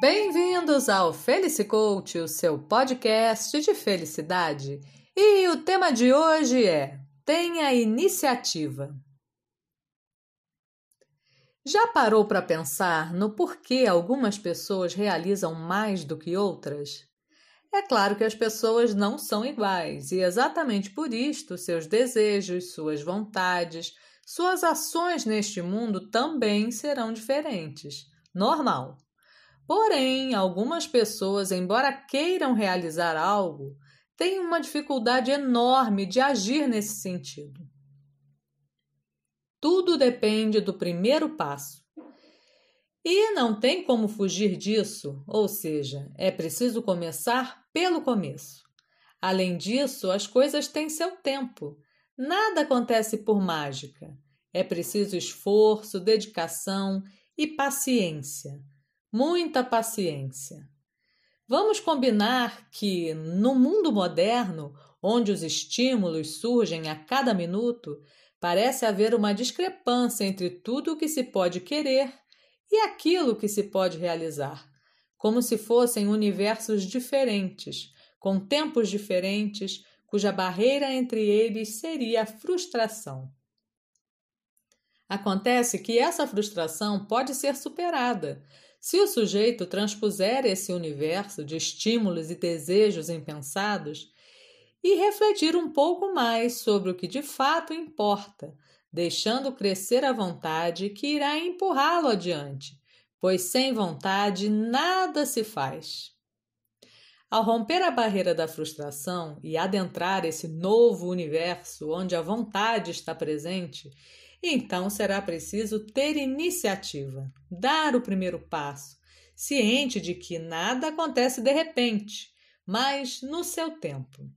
Bem-vindos ao Felicicoach, o seu podcast de felicidade. E o tema de hoje é Tenha iniciativa. Já parou para pensar no porquê algumas pessoas realizam mais do que outras? É claro que as pessoas não são iguais e exatamente por isto seus desejos, suas vontades, suas ações neste mundo também serão diferentes. Normal. Porém, algumas pessoas, embora queiram realizar algo, têm uma dificuldade enorme de agir nesse sentido. Tudo depende do primeiro passo. E não tem como fugir disso, ou seja, é preciso começar pelo começo. Além disso, as coisas têm seu tempo. Nada acontece por mágica. É preciso esforço, dedicação e paciência muita paciência. Vamos combinar que, no mundo moderno, onde os estímulos surgem a cada minuto, parece haver uma discrepância entre tudo o que se pode querer e aquilo que se pode realizar, como se fossem universos diferentes, com tempos diferentes, cuja barreira entre eles seria a frustração. Acontece que essa frustração pode ser superada se o sujeito transpuser esse universo de estímulos e desejos impensados e refletir um pouco mais sobre o que de fato importa, deixando crescer a vontade que irá empurrá-lo adiante, pois sem vontade nada se faz. Ao romper a barreira da frustração e adentrar esse novo universo onde a vontade está presente, então será preciso ter iniciativa, dar o primeiro passo, ciente de que nada acontece de repente, mas no seu tempo.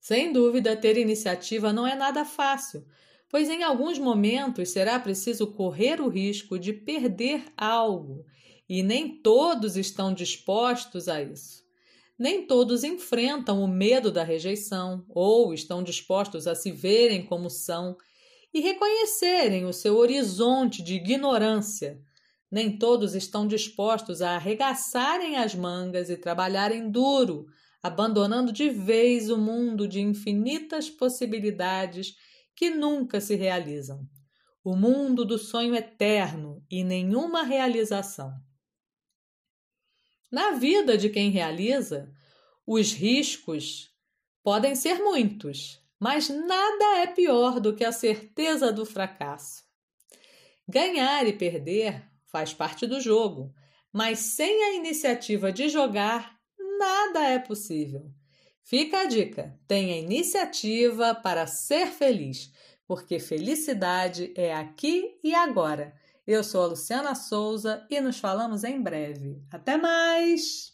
Sem dúvida, ter iniciativa não é nada fácil, pois em alguns momentos será preciso correr o risco de perder algo, e nem todos estão dispostos a isso. Nem todos enfrentam o medo da rejeição ou estão dispostos a se verem como são e reconhecerem o seu horizonte de ignorância. Nem todos estão dispostos a arregaçarem as mangas e trabalharem duro, abandonando de vez o mundo de infinitas possibilidades que nunca se realizam. O mundo do sonho eterno e nenhuma realização. Na vida de quem realiza, os riscos podem ser muitos, mas nada é pior do que a certeza do fracasso. Ganhar e perder faz parte do jogo, mas sem a iniciativa de jogar, nada é possível. Fica a dica: tenha iniciativa para ser feliz, porque felicidade é aqui e agora. Eu sou a Luciana Souza e nos falamos em breve. Até mais!